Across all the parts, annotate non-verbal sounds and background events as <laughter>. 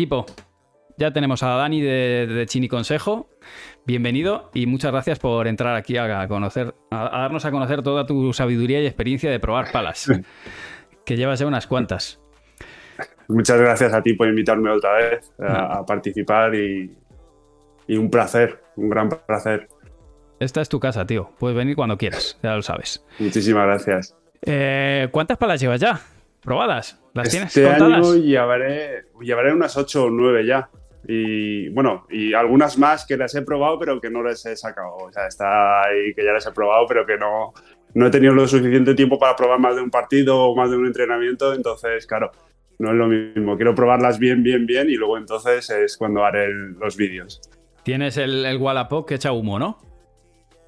Equipo, ya tenemos a Dani de, de Chini Consejo. Bienvenido y muchas gracias por entrar aquí a conocer, a, darnos a conocer toda tu sabiduría y experiencia de probar palas, <laughs> que llevas ya unas cuantas. Muchas gracias a ti por invitarme otra vez a, participar y, un placer, un gran placer. Esta es tu casa, tío. Puedes venir cuando quieras, ya lo sabes. Muchísimas gracias. Eh, ¿Cuántas palas llevas ya? ¿Probadas? ¿Las tienes este contadas? llevaré, llevaré unas 8 o 9 ya. Y bueno, y algunas más que las he probado, pero que no les he sacado. O sea, está ahí que ya las he probado, pero que no, no he tenido lo suficiente tiempo para probar más de un partido o más de un entrenamiento. Entonces, claro, no es lo mismo. Quiero probarlas bien, bien, bien y luego entonces es cuando haré los vídeos. Tienes el, el Wallapop que echa humo, ¿no?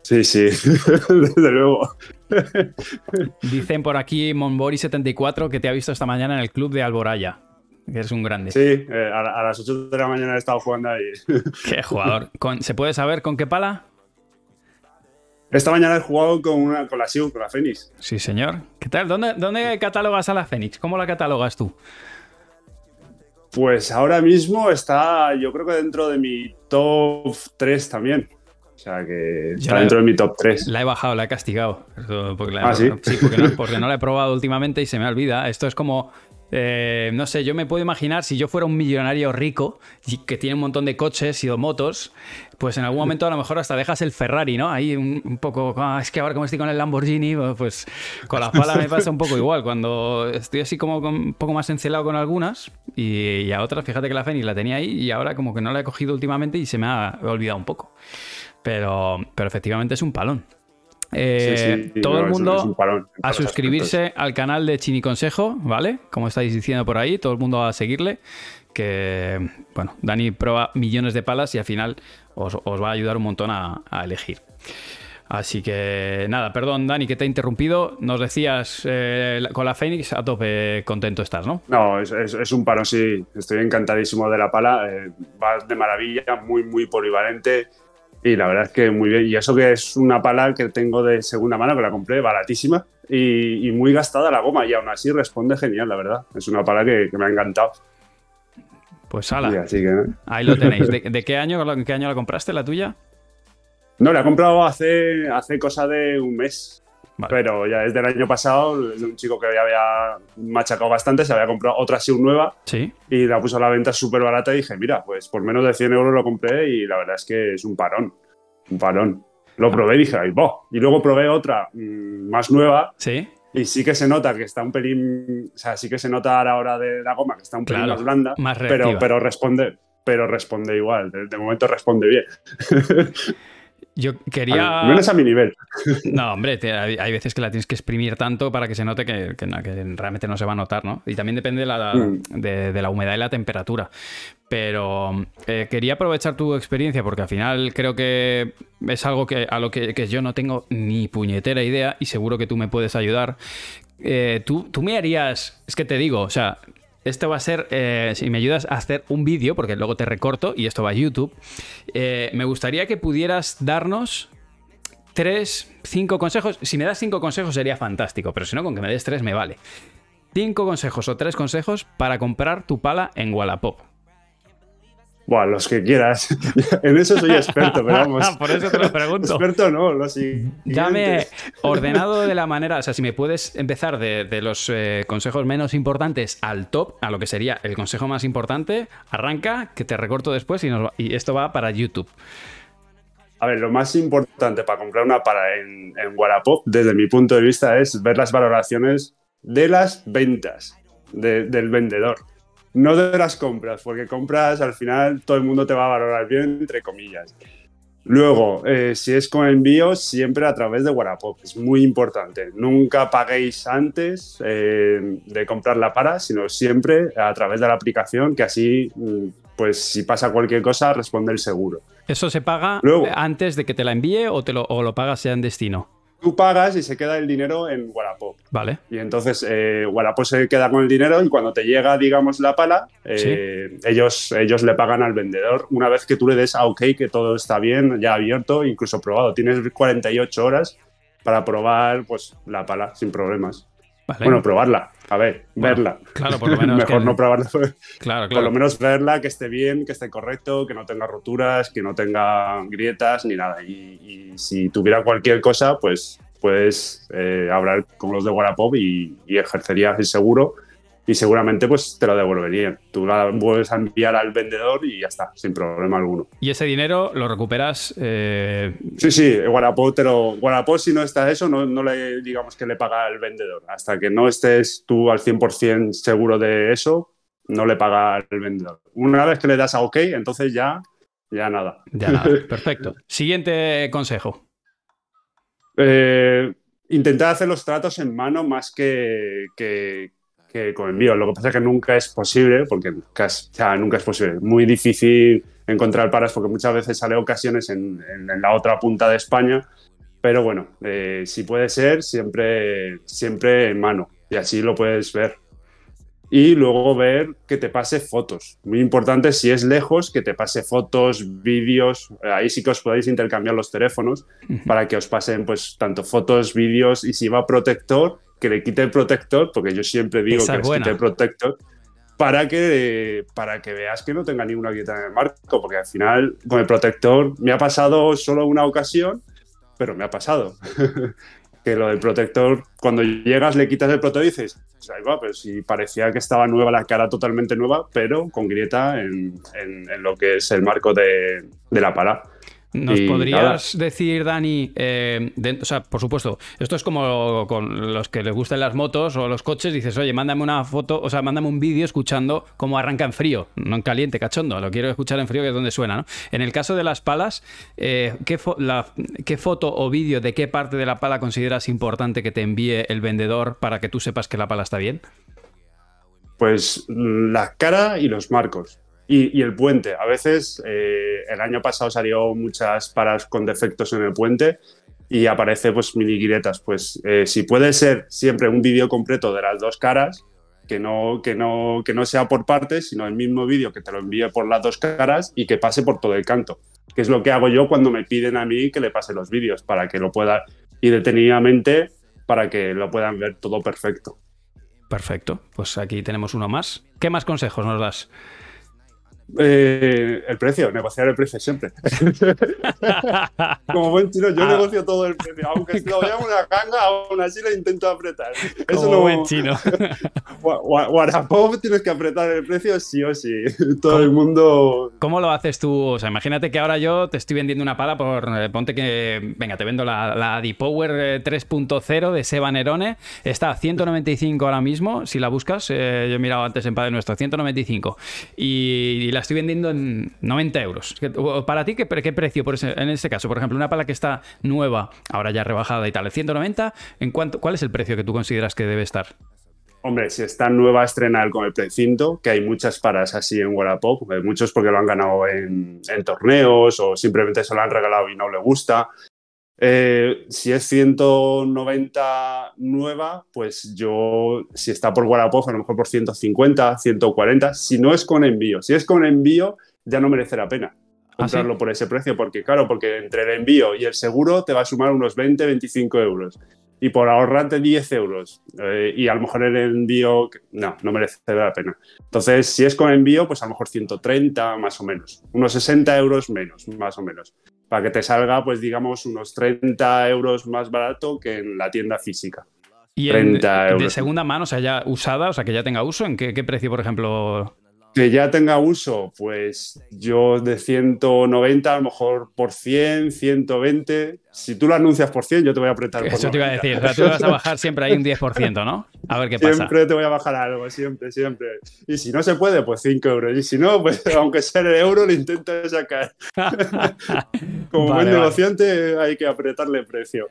Sí, sí, <laughs> desde luego. Dicen por aquí Monbori74 que te ha visto esta mañana en el club de Alboraya que eres un grande. Sí, eh, a, las 8 de la mañana he estado jugando ahí. <laughs> Qué jugador. ¿Se puede saber con qué pala? Esta mañana he jugado con, una, con la Siu, con la Fénix. Sí, señor. ¿Qué tal? ¿Dónde, ¿Dónde catalogas a la Fénix? ¿Cómo la catalogas tú? Pues ahora mismo está, yo creo que dentro de mi top 3 también. O sea que está dentro de mi top 3. La he bajado, la he castigado. Porque ¿Ah, sí? sí porque, no, <laughs> porque no la he probado últimamente y se me olvida. Esto es como eh, no sé, yo me puedo imaginar si yo fuera un millonario rico y que tiene un montón de coches y de motos, pues en algún momento a lo mejor hasta dejas el Ferrari, ¿no? Ahí un, poco, ah, es que ahora como estoy con el Lamborghini, pues con la pala me pasa un poco igual. Cuando estoy así como un poco más encelado con algunas y, a otras, fíjate que la Fenix la tenía ahí y ahora como que no la he cogido últimamente y se me ha olvidado un poco. Pero, pero efectivamente es un palón. Eh, todo el mundo a suscribirse al canal de Chini Consejo, ¿vale? Como estáis diciendo por ahí, todo el mundo a seguirle. Que, bueno, Dani prueba millones de palas y al final os, va a ayudar un montón a, elegir. Así que nada, perdón Dani que te he interrumpido. Nos decías eh, con la Fénix a tope contento estás, ¿no? No, es, un palo, sí. Estoy encantadísimo de la pala. Eh, va de maravilla, muy, muy polivalente. Y la verdad es que muy bien. Y eso que es una pala que tengo de segunda mano, que la compré baratísima y, muy gastada la goma. Y aún así responde genial, la verdad. Es una pala que, me ha encantado. Pues ala. Ahí lo tenéis. <laughs> ¿De, qué, año, qué año la compraste, la tuya? No, la he comprado hace, hace cosa de un mes. Pero ya desde el año pasado, un chico que ya había machacado bastante, se había comprado otra SIU nueva ¿Sí? y la puso a la venta súper barata y dije, mira, pues por menos de 100 euros lo compré y la verdad es que es un parón, un parón. Lo probé y dije, ay, boh. Y luego probé otra mm, más nueva. Sí. Y sí que se nota que está un pelín, o sea, sí que se nota a la hora de la goma que está un pelín más blanda, más pero, pero responde, pero responde igual, de momento responde bien. <laughs> Yo quería. No a mi nivel. <laughs> No, hombre, hay veces que la tienes que exprimir tanto para que se note que, realmente no se va a notar, ¿no? Y también depende de la, mm. humedad y la temperatura. Pero eh, quería aprovechar tu experiencia porque al final creo que es algo que, a lo que, yo no tengo ni puñetera idea y seguro que tú me puedes ayudar. Eh, tú, tú me harías. Es que te digo, o sea, esto va a ser, eh, si me ayudas a hacer un vídeo, porque luego te recorto y esto va a YouTube, eh, me gustaría que pudieras darnos tres, cinco consejos. Si me das cinco consejos sería fantástico, pero si no, con que me des tres me vale. Cinco consejos o tres consejos para comprar tu pala en Wallapop. Bueno, los que quieras. <laughs> en eso soy experto, pero vamos. <laughs> Por eso te lo pregunto. experto no, lo sí. Dame <laughs> ordenado de la manera, o sea, si me puedes empezar de, los eh, consejos menos importantes al top, a lo que sería el consejo más importante, arranca, que te recorto después y, y esto va para YouTube. A ver, lo más importante para comprar una para en, en Wallapop, desde mi punto de vista, es ver las valoraciones de las ventas del vendedor no de las compras, porque compras al final todo el mundo te va a valorar bien, entre comillas. Luego, eh, si es con envío, siempre a través de Wallapop. Es muy importante. Nunca paguéis antes eh, de comprar la para, sino siempre a través de la aplicación, que así, mm, pues si pasa cualquier cosa, responde el seguro. ¿Eso se paga antes de que te la envíe o, te lo, o lo pagas ya en destino? tú pagas y se queda el dinero en Wallapop. Vale. Y entonces eh, Wallapop se queda con el dinero y cuando te llega, digamos, la pala, eh, ellos, ellos le pagan al vendedor una vez que tú le des a OK que todo está bien, ya abierto, incluso probado. Tienes 48 horas para probar pues, la pala sin problemas. Bueno, probarla. A ver, verla. Claro, por lo <laughs> menos. Mejor no probarla. Claro, <laughs> claro. Por lo menos verla, que esté bien, que esté correcto, que no tenga roturas, que no tenga grietas ni nada. Y, si tuviera cualquier cosa, pues puedes eh, hablar con los de Wallapop y, y ejercerías el seguro y seguramente pues te lo devolverían. Tú la vuelves a enviar al vendedor y ya está, sin problema alguno. ¿Y ese dinero lo recuperas? Eh... Sí, sí, Wallapop, pero Wallapop si no está eso, no, no, le digamos que le paga al vendedor. Hasta que no estés tú al 100% seguro de eso, no le paga al vendedor. Una vez que le das a OK, entonces ya, ya nada. Ya nada, <laughs> perfecto. Siguiente consejo. Eh, intentar hacer los tratos en mano más que, que con envío. Lo que pasa es que nunca es posible, porque nunca es posible. Muy difícil encontrar paras porque muchas veces sale ocasiones en, la otra punta de España. Pero bueno, eh, si puede ser, siempre, siempre en mano. Y así lo puedes ver. Y luego ver que te pase fotos. Muy importante, si es lejos, que te pase fotos, vídeos. Ahí sí que os podéis intercambiar los teléfonos para que os pasen pues tanto fotos, vídeos y si va protector, que le quite el protector, porque yo siempre digo que le quite el protector, para que, para que veas que no tenga ninguna grieta en el marco, porque al final con el protector me ha pasado solo una ocasión, pero me ha pasado. <laughs> que lo del protector, cuando llegas le quitas el protector y dices, ahí va, pero si parecía que estaba nueva, la cara totalmente nueva, pero con grieta en, lo que es el marco de, de la pala. ¿Nos podrías decir, Dani, eh, o sea, por supuesto, esto es como con los que les gustan las motos o los coches, dices, oye, mándame una foto, o sea, mándame un vídeo escuchando cómo arranca en frío, no en caliente, cachondo, lo quiero escuchar en frío que es donde suena, ¿no? En el caso de las palas, eh, ¿qué, ¿qué foto o vídeo de qué parte de la pala consideras importante que te envíe el vendedor para que tú sepas que la pala está bien? Pues la cara y los marcos. Y, el puente. A veces, eh, el año pasado salió muchas paras con defectos en el puente y aparece pues mini guiretas. Pues eh, si puede ser siempre un vídeo completo de las dos caras, que no, que, no, que no sea por partes, sino el mismo vídeo que te lo envíe por las dos caras y que pase por todo el canto. Que es lo que hago yo cuando me piden a mí que le pase los vídeos, para que lo pueda ir detenidamente, para que lo puedan ver todo perfecto. Perfecto, pues aquí tenemos uno más. ¿Qué más consejos nos das? Eh, el precio, negociar el precio siempre. <laughs> Como buen chino, yo ah. negocio todo el precio. Aunque si <laughs> lo vea una canga, aún así le intento apretar. Eso Como buen chino. <laughs> Wallapop tienes que apretar el precio sí o sí. Todo el mundo. ¿Cómo lo haces tú? O sea, imagínate que ahora yo te estoy vendiendo una pala por. Eh, ponte que. Venga, te vendo la, la D-Power 3.0 eh, de Seba Nerone. Está a 195 ahora mismo. Si la buscas, yo he mirado antes en Padre Nuestro, 195. Y, y la estoy vendiendo en 90 euros. ¿Para ti qué, precio por en este caso? Por ejemplo, una pala que está nueva, ahora ya rebajada y tal, 190, ¿en cuánto, ¿cuál es el precio que tú consideras que debe estar? Hombre, si está nueva, estrenar con el precinto, que hay muchas paras así en Wallapop, muchos porque lo han ganado en, torneos o simplemente se lo han regalado y no le gusta. Eh, si es 190 nueva, pues yo, si está por Wallapop, a lo mejor por 150, 140, si no es con envío. Si es con envío, ya no merece la pena ¿Ah, comprarlo por ese precio, porque claro, porque entre el envío y el seguro te va a sumar unos 20, 25 euros. Y por ahorrarte 10 euros eh, y a lo mejor el envío, no, no merece la pena. Entonces, si es con envío, pues a lo mejor 130 más o menos, unos 60 euros menos, más o menos para que te salga, pues digamos, unos 30 euros más barato que en la tienda física. ¿Y en, de segunda mano, o sea, ya usada, o sea, que ya tenga uso? ¿En qué, qué precio, por ejemplo, que ya tenga uso, pues yo de 190 a lo mejor por 100, 120. Si tú lo anuncias por 100, yo te voy a apretar por Eso te iba a decir, o sea, tú vas a <laughs> bajar siempre ahí un 10%, ¿no? A ver qué pasa. Siempre te voy a bajar algo, siempre, siempre. Y si no se puede, pues 5 euros. Y si no, pues <laughs> aunque sea el euro, lo intento sacar. <laughs> Como buen negociante hay que apretarle el precio.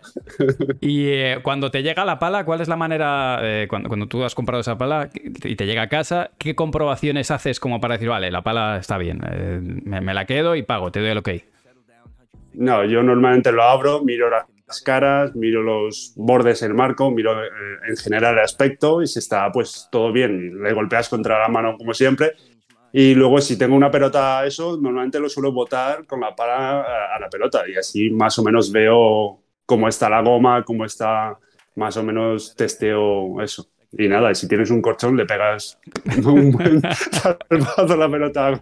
y eh, cuando te llega la pala, ¿cuál es la manera, eh, cuando, cuando tú has comprado esa pala y te llega a casa, qué comprobaciones haces? es como para decir, vale, la pala está bien, eh, me, la quedo y pago, te doy el ok? No, yo normalmente lo abro, miro las caras, miro los bordes del marco, miro eh, en general el aspecto y si está pues todo bien, le golpeas contra la mano como siempre. Y luego si tengo una pelota eso, normalmente lo suelo botar con la pala a, a la pelota y así más o menos veo cómo está la goma, cómo está, más o menos testeo eso. Y nada, si tienes un corchón le pegas <laughs> un buen salvazo a la pelota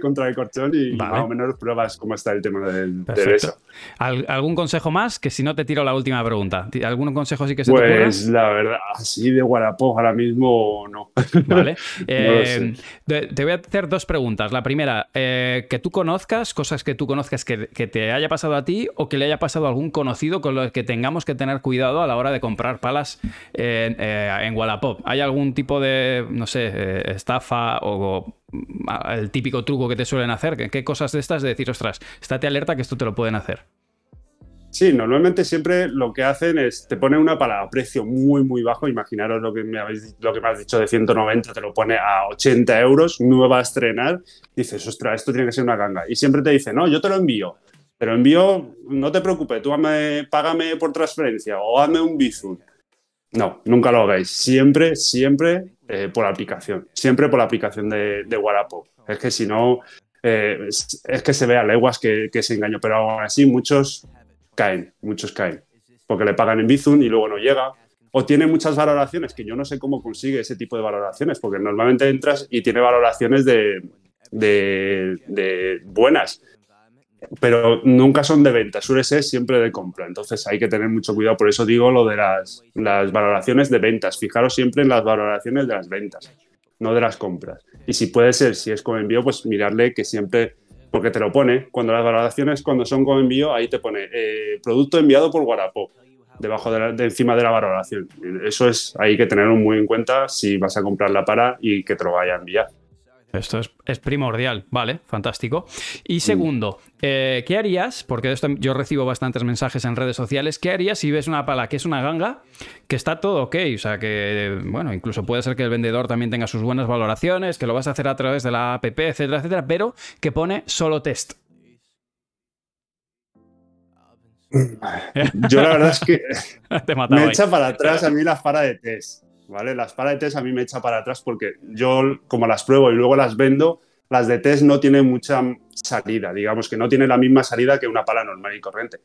contra el corchón y más o menos pruebas cómo está el tema del, de eso. ¿Algún consejo más? Que si no te tiro la última pregunta. ¿Algún consejo sí que se pues, te ocurra? Pues la verdad, así de Wallapop ahora mismo no. Vale. <laughs> Eh, te voy a hacer dos preguntas. La primera, eh, que tú conozcas, cosas que tú conozcas que, que, te haya pasado a ti o que le haya pasado a algún conocido con los que tengamos que tener cuidado a la hora de comprar palas eh, en Wallapop. ¿Hay algún tipo de, no sé, eh, estafa o, el típico truco que te suelen hacer? ¿Qué, cosas de estas de decir, ostras, estate alerta que esto te lo pueden hacer? Sí, normalmente siempre lo que hacen es te pone una para a precio muy, muy bajo. Imaginaros lo que, me habéis, lo que me has dicho de 190, te lo pone a 80 euros, nueva a estrenar. Dices, ostras, esto tiene que ser una ganga. Y siempre te dice, no, yo te lo envío. Pero envío, no te preocupes, tú págame por transferencia o hazme un Bizum. No, nunca lo hagáis. Siempre, siempre eh, por aplicación. Siempre por la aplicación de, de. Es que si no, eh, es, que se ve a leguas que, se engañó. Pero aún así, muchos caen, muchos caen. Porque le pagan en Bizum y luego no llega. O tiene muchas valoraciones, que yo no sé cómo consigue ese tipo de valoraciones, porque normalmente entras y tiene valoraciones de, de buenas pero nunca son de venta, suele ser siempre de compra. Entonces hay que tener mucho cuidado. Por eso digo lo de las, valoraciones de ventas. Fijaros siempre en las valoraciones de las ventas, no de las compras. Y si puede ser, si es con envío, pues mirarle que siempre, porque te lo pone, cuando las valoraciones, cuando son con envío, ahí te pone eh, producto enviado por Guarapó, debajo de, de, encima de la valoración. Eso es, hay que tenerlo muy en cuenta si vas a comprar la para y que te lo vaya a enviar. Esto es, primordial, vale, fantástico. Y segundo, eh, ¿qué harías? Porque de esto yo recibo bastantes mensajes en redes sociales. ¿Qué harías si ves una pala que es una ganga, que está todo ok? O sea, que, bueno, incluso puede ser que el vendedor también tenga sus buenas valoraciones, que lo vas a hacer a través de la app, etcétera, etcétera, pero que pone solo test. Yo la verdad es que <laughs> me echa para atrás a mí la para de test. ¿Vale? Las para de test a mí me echa para atrás porque yo, como las pruebo y luego las vendo, las de test no tienen mucha salida, digamos que no tiene la misma salida que una pala normal y corriente.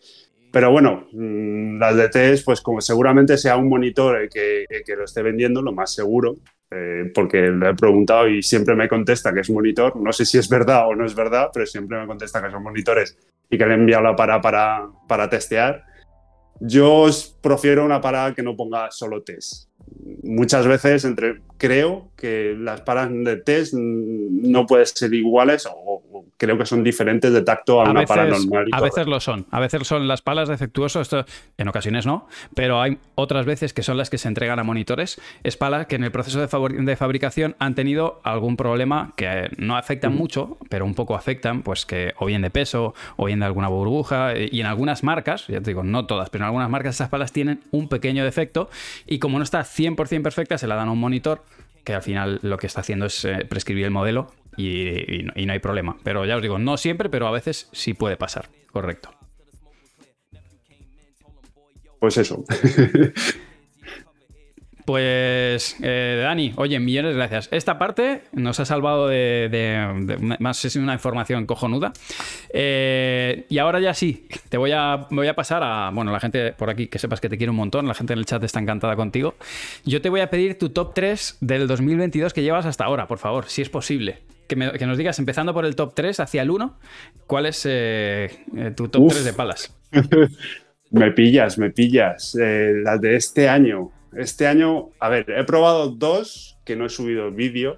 Pero bueno, mm, las de test, pues como seguramente sea un monitor el que, que lo esté vendiendo, lo más seguro, eh, porque le he preguntado y siempre me contesta que es monitor. No sé si es verdad o no es verdad, pero siempre me contesta que son monitores y que le he enviado la para para, para testear. Yo prefiero una para que no ponga solo test muchas veces entre creo que las palas de test no pueden ser iguales o, creo que son diferentes de tacto a, una veces, normal. a veces lo son. A veces son las palas defectuosas, esto en ocasiones no, pero hay otras veces que son las que se entregan a monitores. Es palas que en el proceso de, fabricación han tenido algún problema que no afectan mucho, pero un poco afectan, pues que o bien de peso o bien de alguna burbuja. Y en algunas marcas, ya te digo, no todas, pero en algunas marcas esas palas tienen un pequeño defecto y como no está 100% perfecta, se la dan a un monitor que al final lo que está haciendo es eh, prescribir el modelo y, no, hay problema. Pero ya os digo, no siempre, pero a veces sí puede pasar. Correcto. Pues eso. <laughs> Pues, eh, Dani, oye, millones de gracias. Esta parte nos ha salvado de, más es una información cojonuda. Eh, y ahora ya sí, te voy a, voy a pasar a, bueno, la gente por aquí, que sepas que te quiero un montón, la gente en el chat está encantada contigo. Yo te voy a pedir tu top 3 del 2022 que llevas hasta ahora, por favor, si es posible. Que, nos digas, empezando por el top 3 hacia el 1, ¿cuál es eh, tu top 3 de palas? <laughs> me pillas, me pillas. las de este año. Este año, a ver, he probado dos que no he subido vídeo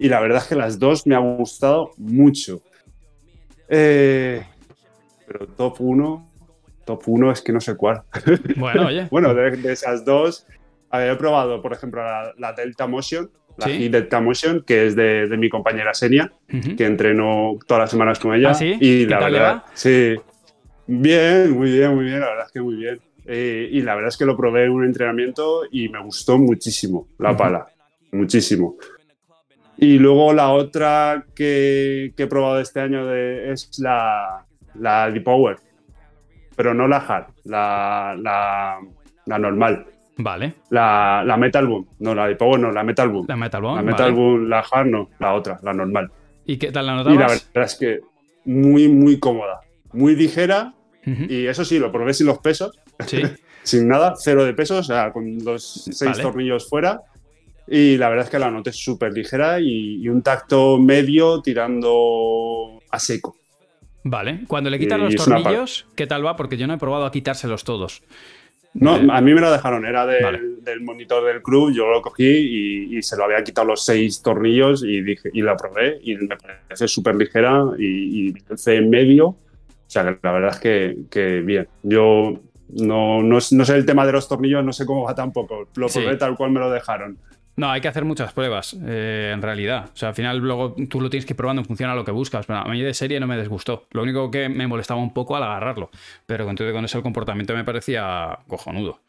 y la verdad es que las dos me han gustado mucho. Eh, pero top 1, top 1 es que no sé cuál. Bueno, <laughs> oye. bueno, de, esas dos, a ver, he probado, por ejemplo, la, Delta Motion, la Delta Motion, que es de, mi compañera Senia, que entreno todas las semanas con ella. ¿Ah, sí? Y la verdad, sí. Bien, muy bien, muy bien, la verdad es que muy bien. Eh, y la verdad es que lo probé en un entrenamiento y me gustó muchísimo la pala, muchísimo. Y luego la otra que, que he probado este año de, es la, la D-Power, pero no la hard, la, la, la normal. Vale. La, la, Metal Boom, no, la D-Power no, la Metal Boom. La Metal Boom. La Metal Boom, la hard no, la otra, la normal. ¿Y qué tal la notabas? Y la verdad es que muy, muy cómoda, muy ligera. Y eso sí, lo probé sin los pesos, Sí. <laughs> sin nada, cero de peso, o sea, con los seis Vale. tornillos fuera. Y la verdad es que la nota es súper ligera y, y un tacto medio tirando a seco. Vale, cuando le quitas los tornillos, ¿qué tal va? Porque yo no he probado a quitárselos todos. No, a mí me lo dejaron, era del, Vale. del monitor del club, yo lo cogí y, y se lo había quitado los seis tornillos y dije y la probé y me parece súper ligera y, y en medio. O sea, que la verdad es que, que bien. Yo no, no, no sé el tema de los tornillos, no sé cómo va tampoco. Lo Sí. probé tal cual me lo dejaron. No, hay que hacer muchas pruebas, eh, en realidad. O sea, al final luego tú lo tienes que ir probando en función a lo que buscas. Pero a mí de serie no me disgustó. Lo único que me molestaba un poco al agarrarlo. Pero con todo con eso el comportamiento me parecía cojonudo.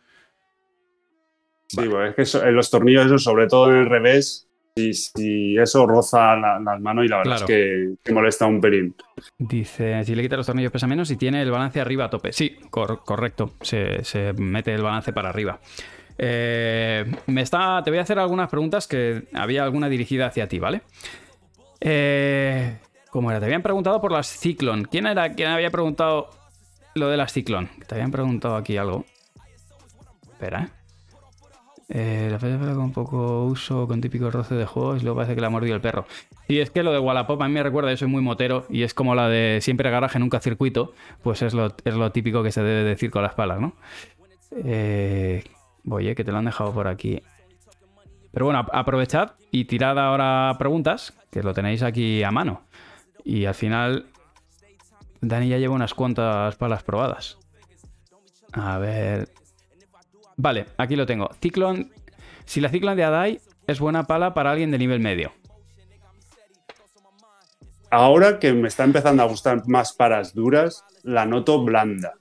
Sí, pues es que eso- en los tornillos, eso, sobre todo en el revés, si, si eso roza la- las manos y la verdad Claro. es que, que molesta un pelín. Dice, si le quitas los tornillos pesa menos y tiene el balance arriba a tope. Sí, cor- correcto. Se, se mete el balance para arriba. Eh, me está, te voy a hacer algunas preguntas que había alguna dirigida hacia ti, ¿vale? Eh, ¿Cómo era? Te habían preguntado por las Cyclone. ¿Quién era quien había preguntado lo de las Cyclone? Te habían preguntado aquí algo. Espera, ¿eh? Eh, la fecha con poco uso, con típico roce de juegos, luego parece que la ha mordido el perro. Y es que lo de Wallapop a mí me recuerda, yo soy muy motero, y es como la de siempre garaje, nunca circuito, pues es lo, es lo típico que se debe decir con las palas, ¿no? Eh, voy, eh, que te lo han dejado por aquí. Pero bueno, ap- aprovechad y tirad ahora preguntas, que lo tenéis aquí a mano. Y al final, Dani ya lleva unas cuantas palas probadas. A ver. Vale, aquí lo tengo. Ciclone. Si la Ciclone de Adai es buena pala para alguien de nivel medio. Ahora que me está empezando a gustar más paras duras, la noto blanda.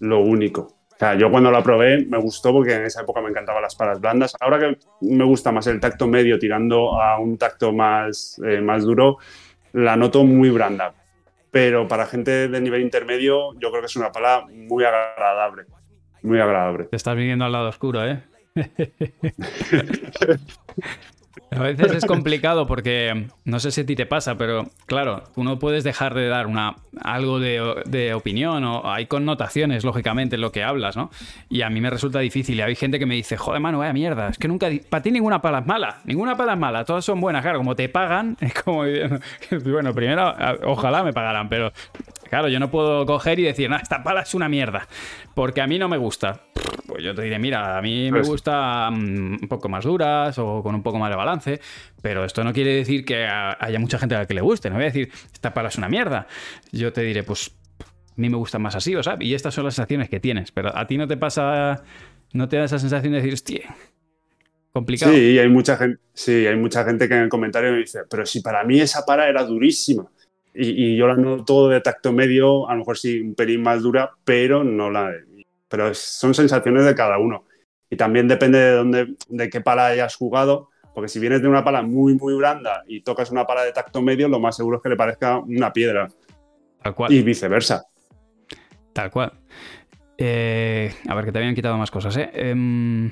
Lo único. O sea, yo cuando la probé me gustó porque en esa época me encantaban las paras blandas. Ahora que me gusta más el tacto medio tirando a un tacto más, eh, más duro, la noto muy blanda. Pero para gente de nivel intermedio, yo creo que es una pala muy agradable. Muy agradable. Te estás viniendo al lado oscuro, ¿eh? <laughs> <laughs> A veces es complicado porque no sé si a ti te pasa, pero claro, tú no puedes dejar de dar una, algo de, de opinión o hay connotaciones, lógicamente, en lo que hablas, ¿no? Y a mí me resulta difícil. Y hay gente que me dice, joder, mano, vaya mierda, es que nunca, para ti ninguna pala es mala, ninguna pala es mala, todas son buenas. Claro, como te pagan, <laughs> es como, <laughs> bueno, primero, ojalá me pagaran, pero claro, yo no puedo coger y decir, no, esta pala es una mierda, porque a mí no me gusta. Pues yo te diré, mira, a mí me Pues- gusta mm, un poco más duras o con un poco más de balance, pero esto no quiere decir que haya mucha gente a la que le guste. No voy a decir, esta pala es una mierda. Yo te diré, pues a mí me gusta más así, o sea, y estas son las sensaciones que tienes, pero a ti no te pasa, no te da esa sensación de decir, hostia, complicado. Sí, hay mucha gente, sí, hay mucha gente que en el comentario me dice, pero si para mí esa para era durísima. Y, y yo la noto de tacto medio, a lo mejor sí un pelín más dura, pero no la. Pero son sensaciones de cada uno. Y también depende de dónde, de qué pala hayas jugado, porque si vienes de una pala muy, muy blanda y tocas una pala de tacto medio, lo más seguro es que le parezca una piedra. Tal cual. Y viceversa. Tal cual. Eh, a ver, que te habían quitado más cosas, ¿eh? Em,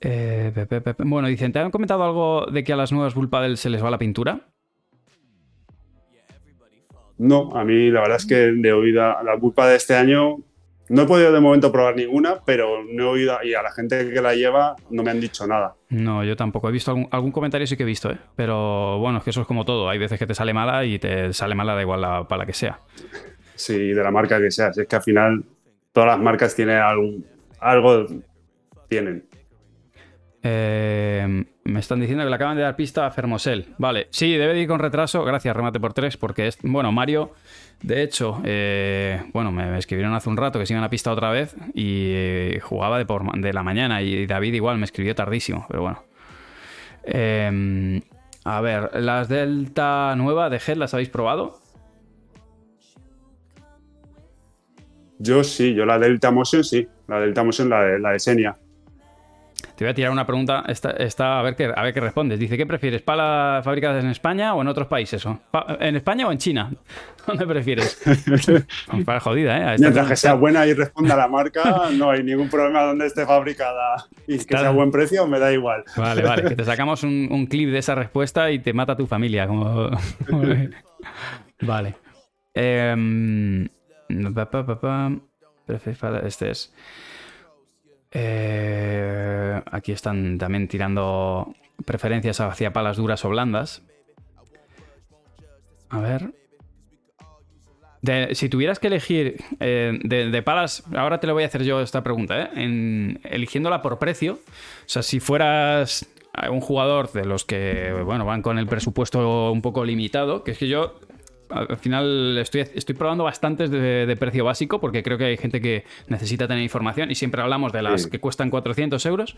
eh, pe- pe- pe- pe- bueno, dicen, ¿te han comentado algo de que a las nuevas Bull Paddle se les va la pintura? No, a mí la verdad es que de oída la culpa de este año no he podido de momento probar ninguna, pero no he oído y a la gente que la lleva no me han dicho nada. No, yo tampoco. He visto algún, algún comentario, sí que he visto, ¿eh? Pero bueno, es que eso es como todo. Hay veces que te sale mala y te sale mala da igual la, para la que sea. Sí, de la marca que sea. Si es que al final todas las marcas tienen algún, algo tienen. Eh, me están diciendo que le acaban de dar pista a Fermosel. Vale, sí, debe de ir con retraso. Gracias, remate por tres, porque es. Bueno, Mario, de hecho, eh, bueno, me, escribieron hace un rato que se iban a pista otra vez y eh, jugaba de, por, de la mañana y David igual me escribió tardísimo, pero bueno. A ver, las Delta nueva de Head, ¿las habéis probado? Yo sí, yo la Delta Motion sí. La Delta Motion, la de, la de Xenia. Te voy a tirar una pregunta, esta, esta, a, ver qué, a ver qué respondes. Dice, ¿qué prefieres? ¿Palas fabricadas en España o en otros países? o? ¿En España o en China? <laughs> ¿Dónde prefieres? <laughs> Para jodida, ¿eh? A esta- Mientras que sea buena y responda a la marca, no hay ningún problema donde esté fabricada y que sea buen precio, me da igual. Vale, vale, que te <laughs> sacamos un, un clip de esa respuesta y te mata tu familia. Como... vale. Em, pa, Este es. Eh, aquí están también tirando preferencias hacia palas duras o blandas. A ver. si tuvieras que elegir eh, de, palas, ahora te lo voy a hacer yo esta pregunta, ¿eh? Eligiéndola por precio, o sea, si fueras un jugador de los que, bueno, van con el presupuesto un poco limitado, que es que yo al final estoy, estoy probando bastantes de, precio básico porque creo que hay gente que necesita tener información y siempre hablamos de las que cuestan 400 euros.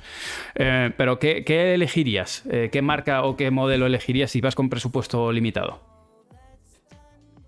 Eh, pero ¿qué, elegirías? Eh, ¿Qué marca o qué modelo elegirías si vas con presupuesto limitado?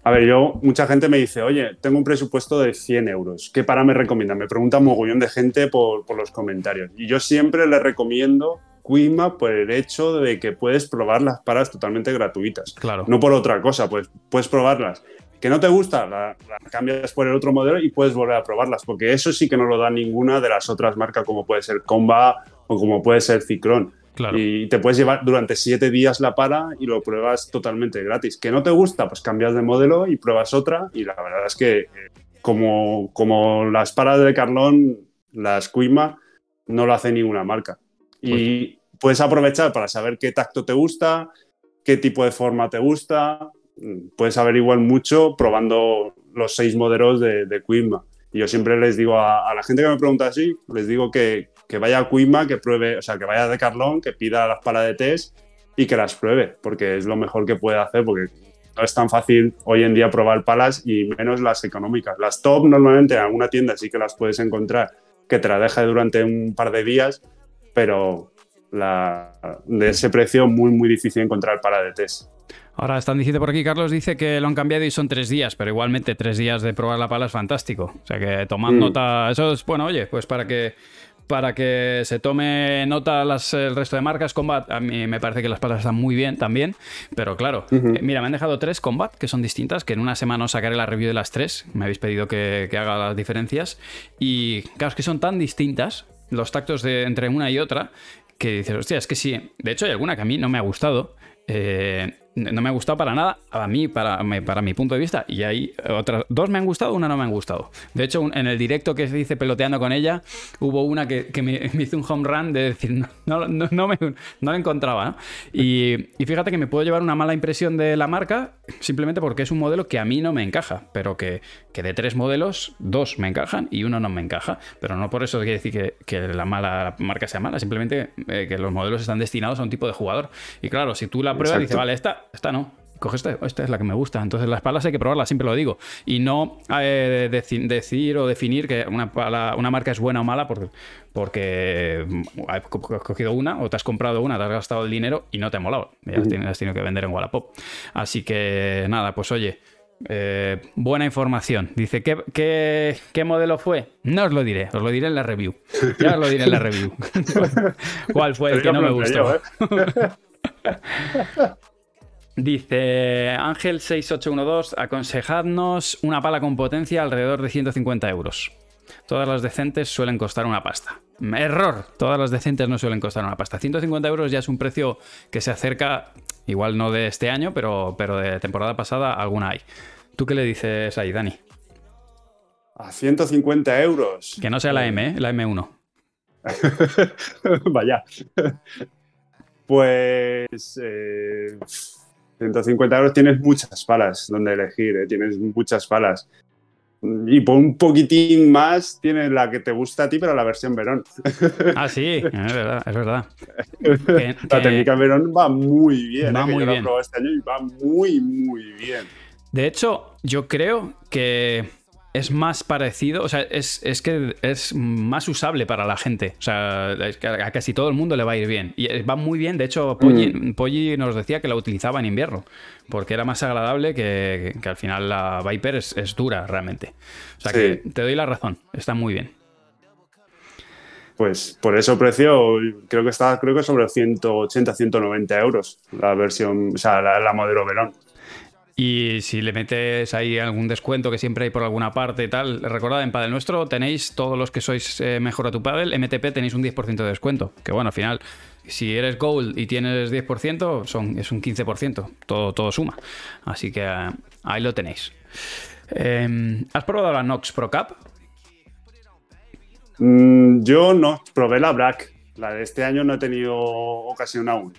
A ver, yo, mucha gente me dice, oye, tengo un presupuesto de 100 euros. ¿Qué para me recomienda? Me pregunta un mogollón de gente por, por los comentarios. Y yo siempre le recomiendo Quima por el hecho de que puedes probar las paras totalmente gratuitas. Claro. No por otra cosa, pues puedes probarlas. Que no te gusta, la, cambias por el otro modelo y puedes volver a probarlas, porque eso sí que no lo da ninguna de las otras marcas, como puede ser Comba o como puede ser Ciclón. Claro. Y te puedes llevar durante siete días la para y lo pruebas totalmente gratis. Que no te gusta, pues cambias de modelo y pruebas otra. Y la verdad es que, eh, como, como las paras de Carlón, las Quima, no lo hace ninguna marca. Y puedes aprovechar para saber qué tacto te gusta, qué tipo de forma te gusta. Puedes averiguar mucho probando los seis modelos de, de Y yo siempre les digo a, la gente que me pregunta así, les digo que, vaya a Quima, que pruebe, o sea, que vaya de Carlón, que pida las palas de test y que las pruebe, porque es lo mejor que puede hacer, porque no es tan fácil hoy en día probar palas y menos las económicas. Las top normalmente en alguna tienda sí que las puedes encontrar, que te la deja durante un par de días, pero la, de ese precio muy, muy difícil encontrar para de test. Ahora están diciendo por aquí, Carlos dice que lo han cambiado y son tres días, pero igualmente tres días de probar la pala es fantástico. O sea que tomad mm. nota, eso es bueno, oye, pues para que para que se tome nota las, el resto de marcas. Combat, a mí me parece que las palas están muy bien también, pero claro, eh, mira, me han dejado tres Combat que son distintas, que en una semana os sacaré la review de las tres. Me habéis pedido que, que haga las diferencias. Y claro, es que son tan distintas los tactos de, entre una y otra que dices, hostia, es que sí. De hecho, hay alguna que a mí no me ha gustado. Eh, no me ha gustado para nada, a mí, para, para mi punto de vista. Y hay otras dos me han gustado, una no me han gustado. De hecho, en el directo que se dice peloteando con ella, hubo una que, <laughs> me, hizo un home run de decir, no, no, no, me, no la encontraba. Y, y, fíjate que me puedo llevar una mala impresión de la marca simplemente porque es un modelo que a mí no me encaja, pero que, que de tres modelos, dos me encajan y uno no me encaja. Pero no por eso quiere decir que, que la mala marca sea mala, simplemente eh, que los modelos están destinados a un tipo de jugador. Y claro, si tú la pruebas dices, vale, esta esta, no. Coge esta, esta es la que me gusta. Entonces las palas hay que probarlas, siempre lo digo. Y no eh, decir o definir que una, una marca es buena o mala porque, porque has cogido una o te has comprado una, te has gastado el dinero y no te ha molado. Ya has tenido que vender en Wallapop. Así que nada, pues oye. Eh, buena información. Dice, ¿qué, ¿qué, modelo fue? No os lo diré, os lo diré en la review. Ya os lo diré en la review. <laughs> ¿Cuál fue el que no me gustó? <laughs> Dice Ángel 6812, aconsejadnos una pala con potencia alrededor de 150 euros. Todas las decentes suelen costar una pasta. Error, todas las decentes no suelen costar una pasta. 150 euros ya es un precio que se acerca, igual no de este año, pero, pero de temporada pasada alguna hay. ¿Tú qué le dices ahí, Dani? A 150 euros. Que no sea la M, ¿eh? la M1. <laughs> Vaya. Pues... Eh, 150 euros tienes muchas palas donde elegir, ¿eh? tienes muchas palas. Y por un poquitín más tienes la que te gusta a ti, pero la versión Verón. <laughs> Ah, sí, es verdad, es verdad. <laughs> la técnica Verón va muy bien. Va ¿eh? muy bien. este año y va muy, muy bien. De hecho, yo creo que es más parecido, o sea, es, que es más usable para la gente. O sea, a casi todo el mundo le va a ir bien. Y va muy bien, de hecho, Poggi, mm. nos decía que la utilizaba en invierno, porque era más agradable que, al final la Viper es, dura realmente. O sea que te doy la razón, está muy bien. Pues por eso precio, creo que está creo que sobre 180, 190 euros la versión, o sea, la, la modelo Verón. Y si le metes ahí algún descuento que siempre hay por alguna parte y tal, recordad, en Padel Nuestro tenéis, todos los que sois eh, mejor a tu Padel, MTP tenéis un 10% de descuento. Que bueno, al final, si eres Gold y tienes 10%, son, es un 15%. Todo, todo suma. Así que eh, ahí lo tenéis. Em, ¿Has probado la Nox Pro Cup? Mm, yo no, probé la Black. La de este año no he tenido ocasión aún.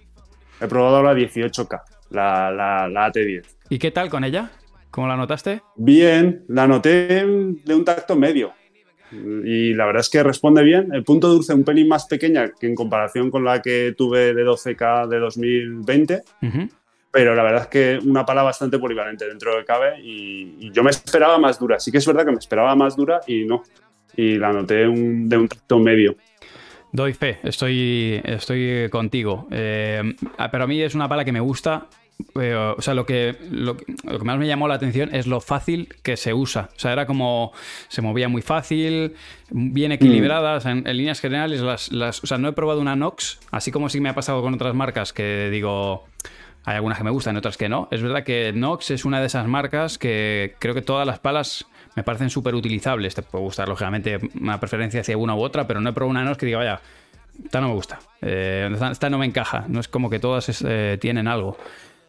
He probado la 18K, la, la, la AT10. ¿Y qué tal con ella? ¿Cómo la notaste? Bien, la noté de un tacto medio. Y la verdad es que responde bien. El punto dulce un pelín más pequeña que en comparación con la que tuve de 12K de 2020. Ujú. Pero la verdad es que una pala bastante polivalente dentro de cabe. Y, y yo me esperaba más dura. Sí que es verdad que me esperaba más dura y no. Y la noté un- de un tacto medio. Doy fe, estoy, estoy contigo. Eh, ah, pero a mí es una pala que me gusta. Eh, o sea, lo que, lo, que- lo que más me llamó la atención es lo fácil que se usa. O sea, era como. Se movía muy fácil, bien equilibrada. O sea, en, en líneas generales, las, las- o sea, no he probado una Nox, así como sí me ha pasado con otras marcas que digo. Hay algunas que me gustan y otras que no. Es verdad que Nox es una de esas marcas que creo que todas las palas me parecen súper utilizables. Te puede gustar, lógicamente, una preferencia hacia una u otra, pero no he probado una Nox que diga, vaya, esta no me gusta. Eh, esta, esta no me encaja. No es como que todas es- eh, tienen algo.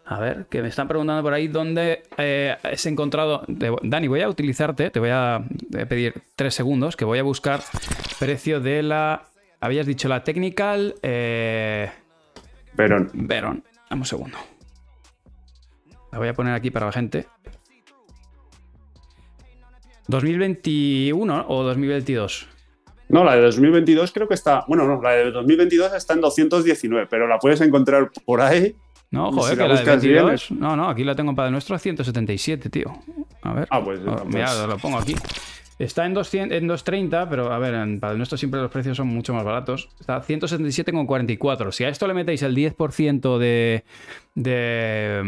A ver, que me están preguntando por ahí dónde eh, has encontrado. Dani, voy a utilizarte, te voy a, pedir tres segundos, que voy a buscar precio de la. Habías dicho la Technical eh, Pero Veron. Dame un segundo. La voy a poner aquí para la gente. ¿2021 o 2022? no, la de 2022 creo que está. Bueno, no, la de 2022 está en 219, pero la puedes encontrar por ahí. No, Si joder, la que la de buscas bien, 22. No, no, aquí la tengo para el nuestro a 177, tío. A ver. Ah, pues, Oh, Mira, lo pongo aquí. Está en, 200, en 230, pero a ver, en para el nuestro siempre los precios son mucho más baratos. Está a 177,44. Si a esto le metéis el 10% de, de,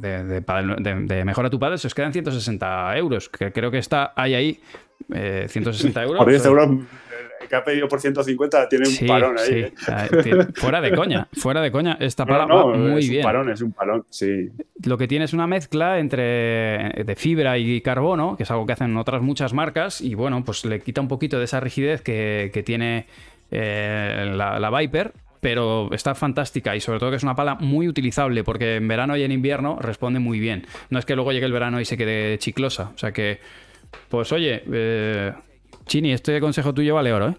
de, de, de- de mejora tu padre, se os quedan 160 euros. Que creo que está ahí, ahí. eh, 160 <laughs> euros. Por 10 Eh, euros, el que ha pedido por 150 tiene un Sí, parón ahí. sí. ¿eh? Ah, Fuera de coña, fuera de coña. Esta pala no, va muy es bien. un parón, es un parón, sí. Lo que tiene es una mezcla entre de fibra y carbono, que es algo que hacen otras muchas marcas, y bueno, pues le quita un poquito de esa rigidez que, que tiene eh, la, la Viper, pero está fantástica y sobre todo que es una pala muy utilizable porque en verano y en invierno responde muy bien. No es que luego llegue el verano y se quede chiclosa, o sea que, pues oye, eh, Chini, este consejo tuyo vale oro, ¿eh?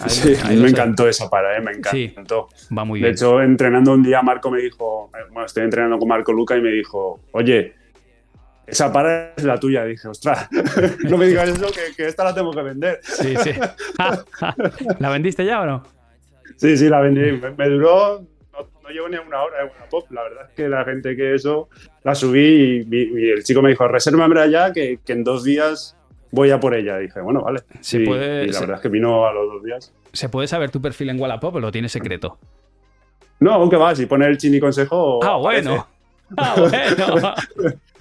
Ahí- Sí, ahí me encantó esa para, ¿eh? me Sí. encantó. Va muy De bien. hecho, entrenando un día, Marco me dijo, eh, bueno, estoy entrenando con Marco Luca y me dijo, oye, esa para es la tuya. dije, ostras, <laughs> no me digas eso, que, que esta la tengo que vender. Sí, sí. <laughs> ¿La vendiste ya o no? Sí, sí, la vendí. Me, me duró, no, no llevo ni una hora de Wallapop. La verdad es que la gente que eso, la subí y el chico me dijo, resérvamela ya, que, que en dos días voy a por ella. dije, bueno, vale. Se y, puede- y la se- verdad es que vino a los dos días. ¿Se puede saber tu perfil en Wallapop o lo tienes secreto? No, que va, si pone el chini consejo. Ah, bueno. <laughs> Ah, bueno.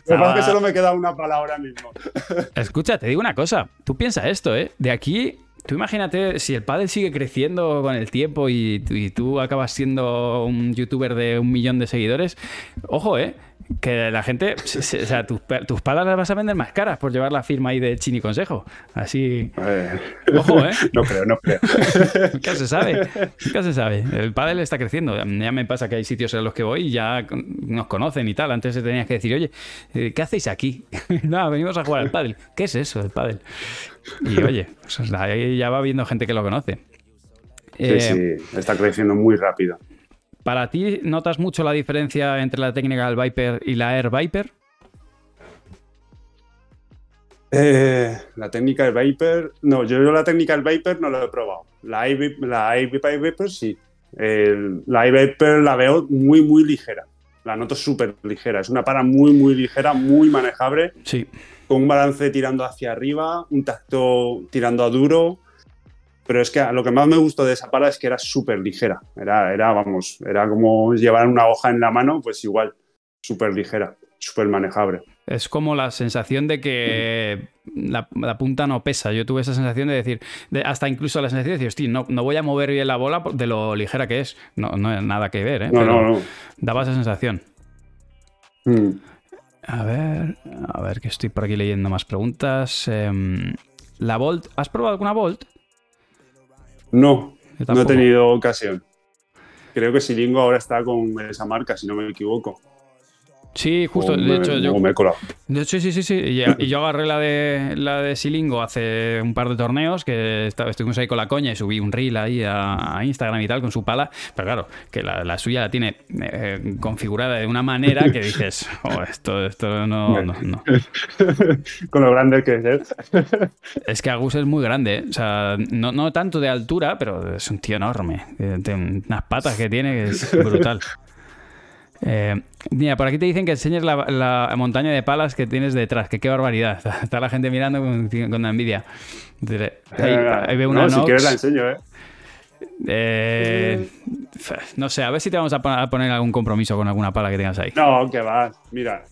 Lo <laughs> que Ah. solo me queda una palabra mismo. <laughs> Escucha, te digo una cosa. Tú piensa esto, ¿eh? De aquí, tú imagínate si el pádel sigue creciendo con el tiempo y, y tú acabas siendo un youtuber de un millón de seguidores. Ojo, ¿eh? Que la gente, se- se- o sea, tus, tus palas las vas a vender más caras por llevar la firma ahí de Chini Consejo. Así, Eh, ojo, ¿eh? <laughs> no creo, no creo. <laughs> Nunca se sabe, nunca se sabe. El pádel está creciendo. Ya me pasa que hay sitios en los que voy y ya nos conocen y tal. Antes te tenías que decir, oye, eh, ¿qué hacéis aquí? <laughs> no, venimos a jugar al pádel. ¿Qué es eso, el pádel? Y oye, pues ahí ya va viendo gente que lo conoce. Eh, Sí, sí, está creciendo muy rápido. ¿Para ti notas mucho la diferencia entre la técnica del Viper y la Air Viper? Eh, la técnica del Viper. No, yo, la técnica del Viper no lo he probado. La la iVip- Viper sí. El- la iViper la veo muy, muy ligera. La noto súper ligera. Es una para muy, muy ligera, muy manejable, Sí. con un balance tirando hacia arriba, un tacto tirando a duro. Pero es que lo que más me gustó de esa pala es que era súper ligera. Era, era, vamos, era como llevar una hoja en la mano, pues igual, súper ligera, súper manejable. Es como la sensación de que la, la punta no pesa. Yo tuve esa sensación de decir, de- hasta incluso la sensación de decir, hostia, no, no voy a mover bien la bola de lo ligera que es. No, no hay nada que ver, ¿eh? No, Pero no, no. Daba esa sensación. Mm. A ver, a ver, que estoy por aquí leyendo más preguntas. Em, la Volt, ¿has probado alguna Volt? No, no he tenido ocasión. Creo que Silingo ahora está con esa marca, si no me equivoco. Sí, justo. O de me- hecho, yo. o me he colado. de hecho, sí, sí, sí. Y, yo agarré la de la de Silingo hace un par de torneos que estaba- estuvimos ahí con la coña y subí un reel ahí a, a Instagram y tal con su pala. Pero claro, que la, la suya la tiene eh, configurada de una manera que dices, oh, esto, esto no, no, no. <laughs> Con lo grande que es. <laughs> Es que Agus es muy grande, ¿eh? o sea, no, no tanto de altura, pero es un tío enorme. Eh, Tiene unas patas que tiene que es brutal. Eh, mira, por aquí te dicen que enseñes la, la montaña de palas que tienes detrás, que qué barbaridad. Está, <laughs> está la gente mirando con, con envidia. Ahí, ahí veo una no, si Nox. quieres la enseño, ¿eh? Eh, no sé, a ver si te vamos a pon- a poner algún compromiso con alguna pala que tengas ahí. No, que va. Mira,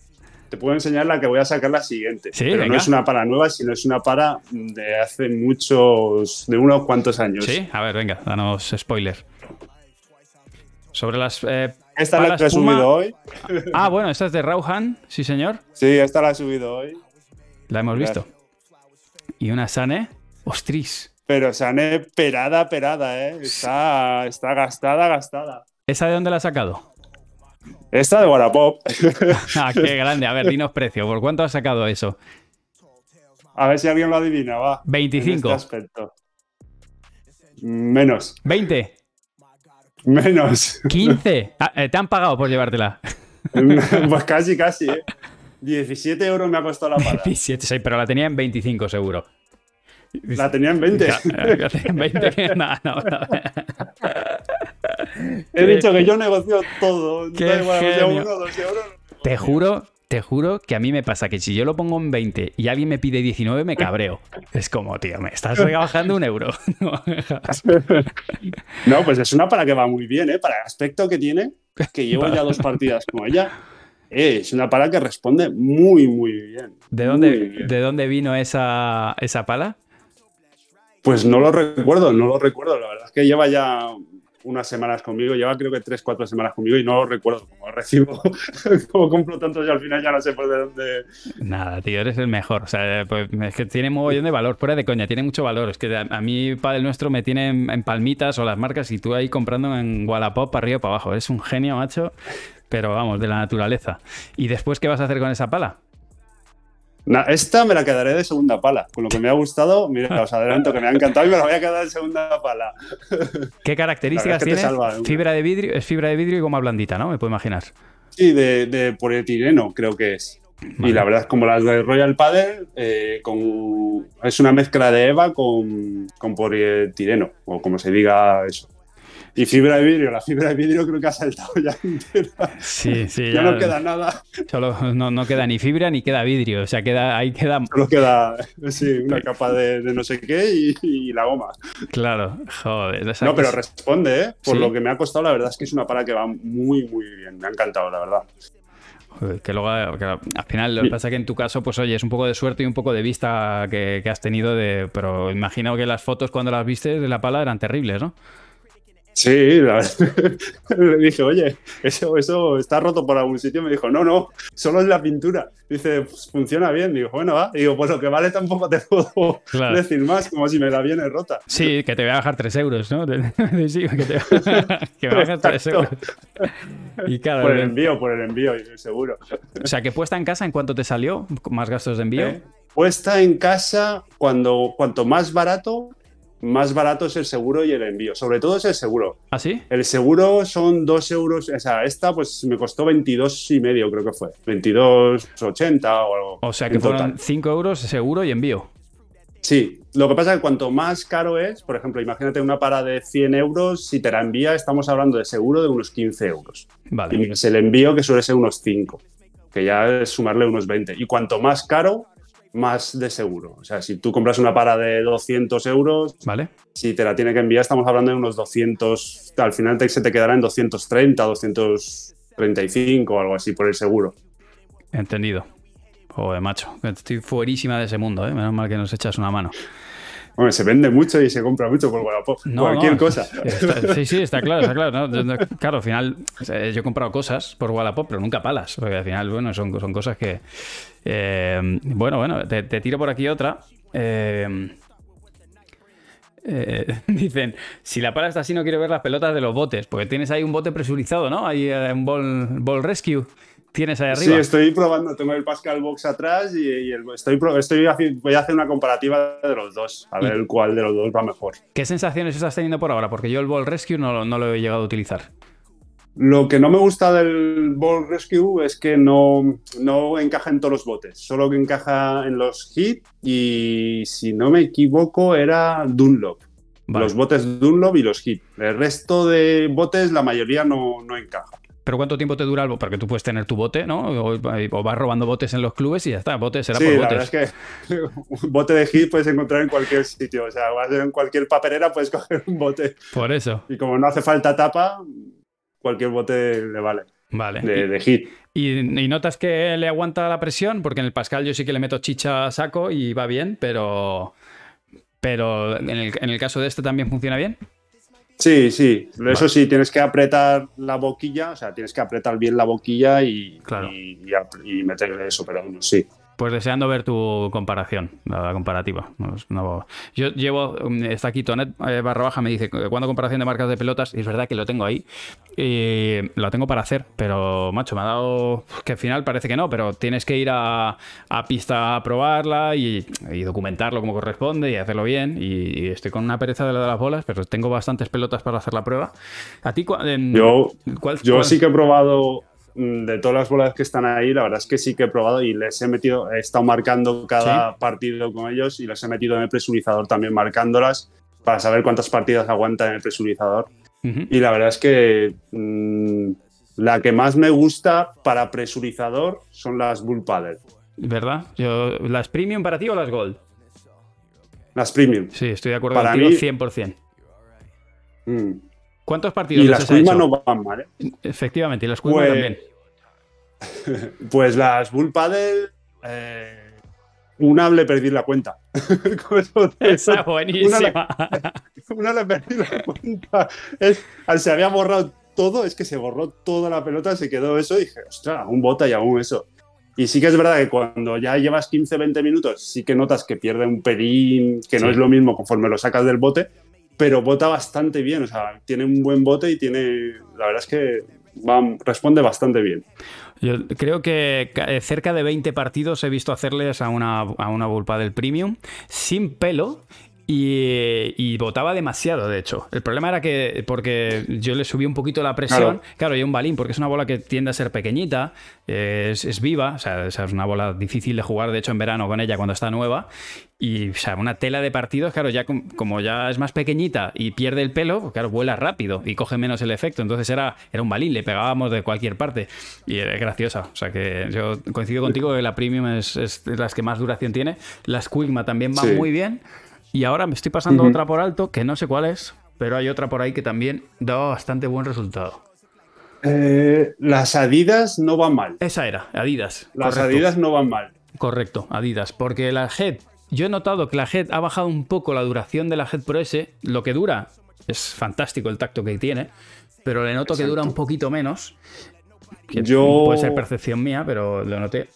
te puedo enseñar la que voy a sacar la siguiente. Sí, pero venga. no es una pala nueva, sino es una pala de hace muchos, de unos cuantos años. Sí, a ver, venga, danos spoiler. Sobre las eh, Esta la que he subido hoy. <laughs> Ah, bueno, esta es de Rauhan, sí señor. Sí, esta la he subido hoy. La hemos visto. Y una Sane. Ostris. Pero Sané perada, perada, ¿eh? Está, está gastada, gastada. ¿Esa de dónde la has sacado? Esta de Wallapop. <laughs> Ah, qué grande. A ver, dinos <laughs> precio. ¿Por cuánto has sacado eso? A ver si alguien lo adivina, va. 25. En este aspecto. Menos. 20. Menos. 15. Ah, eh, te han pagado por llevártela. <laughs> pues casi, casi, ¿eh? 17 euros me ha costado la pala. 17, sí, pero la tenía en 25 seguro. La tenía en 20. Ya, eh, la tenía en 20. <laughs> No, no, no. He dicho que yo negocio todo. Qué Da igual, uno, dos euros. Te juro, te juro que a mí me pasa que si yo lo pongo en 20 y alguien me pide 19, me cabreo. Es como, tío, me estás rebajando un euro. <laughs> <laughs> No, pues es una pala que va muy bien, ¿eh? Para el aspecto que tiene, que llevo ya dos partidas con ella. eh, es una pala que responde muy, muy bien. ¿De dónde, bien. ¿de dónde vino esa, esa pala? Pues no lo recuerdo, no lo recuerdo. La verdad es que lleva ya unas semanas conmigo, lleva creo que tres, cuatro semanas conmigo y no recuerdo. Como recibo, <laughs> como compro tantos y al final ya no sé por de dónde. Nada, tío, eres el mejor. O sea, pues, es que tiene mogollón de valor, fuera de coña, tiene mucho valor. Es que a, mí, para el nuestro, me tiene en, palmitas o las marcas y tú ahí comprando en Wallapop para arriba para abajo. Eres un genio, macho, pero vamos, de la naturaleza. ¿Y después qué vas a hacer con esa pala? Esta me la quedaré de segunda pala. Con lo que me ha gustado, mira, os adelanto que me ha encantado y me la voy a quedar de segunda pala. ¿Qué características tiene? Fibra de vidrio, es fibra de vidrio y goma blandita, ¿no? Me puedo imaginar. Sí, de, de polietileno, creo que es. Vale. Y la verdad es como las de Royal Paddle, eh, con, es una mezcla de EVA con, con polietileno, o como se diga eso. Y fibra de vidrio, la fibra de vidrio creo que ha saltado ya entera. Sí, sí, Ya no queda nada, Solo no, no queda ni fibra ni queda vidrio. O sea, queda, ahí queda. solo queda sí, una capa de, de no sé qué y, y la goma. Claro, joder. esa No, pero es- responde, ¿eh? Por Sí. lo que me ha costado, la verdad es que es una pala que va muy, muy bien. Me ha encantado, la verdad. Que luego, que al final, lo que pasa es que en tu caso, pues oye, es un poco de suerte y un poco de vista que, que has tenido de. Pero imagino que las fotos cuando las viste de la pala eran terribles, ¿no? Sí, la verdad. <laughs> le dije, oye, eso, eso está roto por algún sitio. Me dijo, no, no, solo es la pintura. Dice, "Pues, funciona bien. Digo, bueno, va. Digo, pues lo que vale tampoco te puedo Claro. decir más, como si me la viene rota. Sí, que te voy a bajar 3 euros, ¿no? <laughs> Sí, que, te, <laughs> que me bajas 3 euros. Exacto. Y claro, Por el envío, por el envío, seguro. o sea, que puesta en casa, ¿en cuánto te salió? ¿Con más gastos de envío? ¿Eh? Puesta en casa, cuando, cuanto más barato, más barato es el seguro y el envío. Sobre todo es el seguro. ¿Ah, sí? El seguro son 2 euros, o sea, esta pues me costó 22 y medio, creo que fue. 22,80 o algo. O sea, que fueron 5 euros seguro y envío. Sí, lo que pasa es que cuanto más caro es, por ejemplo, imagínate una para de 100 euros, si te la envía, estamos hablando de seguro de unos 15 euros. Vale. Y más el envío, que suele ser unos 5, que ya es sumarle unos 20. Y cuanto más caro, más de seguro. O sea, si tú compras una para de 200 euros, Vale. si te la tiene que enviar, estamos hablando de unos 200, al final te, se te quedará en 230, 235 o algo así por el seguro. Entendido. Joder, macho. Estoy fuerísima de ese mundo, ¿eh? Menos mal que nos echas una mano. Hombre, se vende mucho y se compra mucho por Wallapop. No, Cualquier no, cosa. <laughs> está- sí, sí, está claro, está claro. ¿no? Claro, al final yo he comprado cosas por Wallapop, pero nunca palas. Porque al final, bueno, son, son cosas que... eh, bueno, bueno, te, te tiro por aquí otra. Eh, eh, <laughs> dicen, si la pala está así no quiero ver las pelotas de los botes, porque tienes ahí un bote presurizado, ¿no? Hay eh, un ball, ball rescue. Tienes ahí Sí, arriba. estoy probando, tengo el Pascal Box atrás y, y el- estoy, voy a hacer una comparativa de los dos, a ver cuál de los dos va mejor. ¿Qué sensaciones estás teniendo por ahora? Porque yo el Ball Rescue no, lo- no lo he llegado a utilizar. Lo que no me gusta del Ball Rescue es que no, no encaja en todos los botes, solo que encaja en los hit y si no me equivoco era Dunlop. Vale. Los botes Dunlop y los hit. El resto de botes la mayoría no, no encaja. Pero ¿cuánto tiempo te dura el bote? Porque tú puedes tener tu bote, ¿no? O, o vas robando botes en los clubes y ya está. Bote será Sí, por la botes. verdad es que <laughs> un bote de hit puedes encontrar en cualquier sitio. O sea, vas en cualquier papelera puedes <laughs> coger un bote. Por eso. Y como no hace falta tapa, cualquier bote le vale. Vale. De, de hit. ¿Y, y notas que le aguanta la presión? Porque en el Pascal yo sí que le meto chicha a saco y va bien, pero. Pero en el, en el caso de este también funciona bien. Sí, sí. Eso sí, tienes que apretar la boquilla, o sea, tienes que apretar bien la boquilla y, Claro. y, y ap- y meterle eso, pero bueno, sí. Pues deseando ver tu comparación, la comparativa. No es- no- yo llevo, um, está aquí Tonet eh, barra baja, me dice, ¿cuándo comparación de marcas de pelotas? Y es verdad que lo tengo ahí. Y lo tengo para hacer, pero macho, me ha dado que al final parece que no, pero tienes que ir a, a pista a probarla y, y documentarlo como corresponde y hacerlo bien. Y, y estoy con una pereza de lo de las bolas, pero tengo bastantes pelotas para hacer la prueba. ¿A ti en- Yo, cuál- yo cuál- sí que he probado mm, de todas las bolas que están ahí, la verdad es que sí que he probado y les he metido, he estado marcando cada partido con ellos y les he metido en el presurizador también marcándolas para saber cuántas partidas aguantan en el presurizador. Y la verdad es que mm, la que más me gusta para presurizador son las Bull Paddle, ¿Verdad? Yo, ¿Las premium para ti o las gold? las premium. Sí, estoy de acuerdo Para contigo mí- 100%. Mm. ¿Cuántos partidos Y las hecho? no van mal, ¿eh? Efectivamente, y las Quilma Pues- también. <laughs> Pues las Bull Paddle, eh, una le perdí la cuenta. <laughs> Esa es buenísima. <laughs> Una le perdí la cuenta. Es, se había borrado todo, es que se borró toda la pelota, se quedó eso y dije, ostras, aún bota y aún eso. Y sí que es verdad que cuando ya llevas 15-20 minutos, sí que notas que pierde un pelín, que no Sí. es lo mismo conforme lo sacas del bote, pero bota bastante bien, o sea, tiene un buen bote y tiene, la verdad es que va, responde bastante bien. Yo creo que eh, cerca de 20 partidos he visto hacerles a una, a una Bullpa del Premium sin pelo. Y, y botaba demasiado, de hecho. El problema era que, porque yo le subí un poquito la presión, Claro. claro, y un balín, porque es una bola que tiende a ser pequeñita, eh, es, es viva, o sea, es una bola difícil de jugar, de hecho, en verano con ella cuando está nueva. Y, o sea, una tela de partidos, claro, ya com- como ya es más pequeñita y pierde el pelo, pues claro, vuela rápido y coge menos el efecto. Entonces era, era un balín, le pegábamos de cualquier parte. Y es graciosa. O sea que yo coincido contigo que la Premium es, es de las que más duración tiene. Las Quigma también van Sí. muy bien. Y ahora me estoy pasando otra por alto, que no sé cuál es, pero hay otra por ahí que también da bastante buen resultado. Eh, las Adidas no van mal. Esa era, Adidas. Las correcto. Adidas no van mal. Correcto, Adidas. Porque la Head, yo he notado que la Head ha bajado un poco la duración de la Head Pro S. Lo que dura es fantástico el tacto que tiene, pero le noto que dura un poquito menos. Que Yo- Puede ser percepción mía, pero lo noté.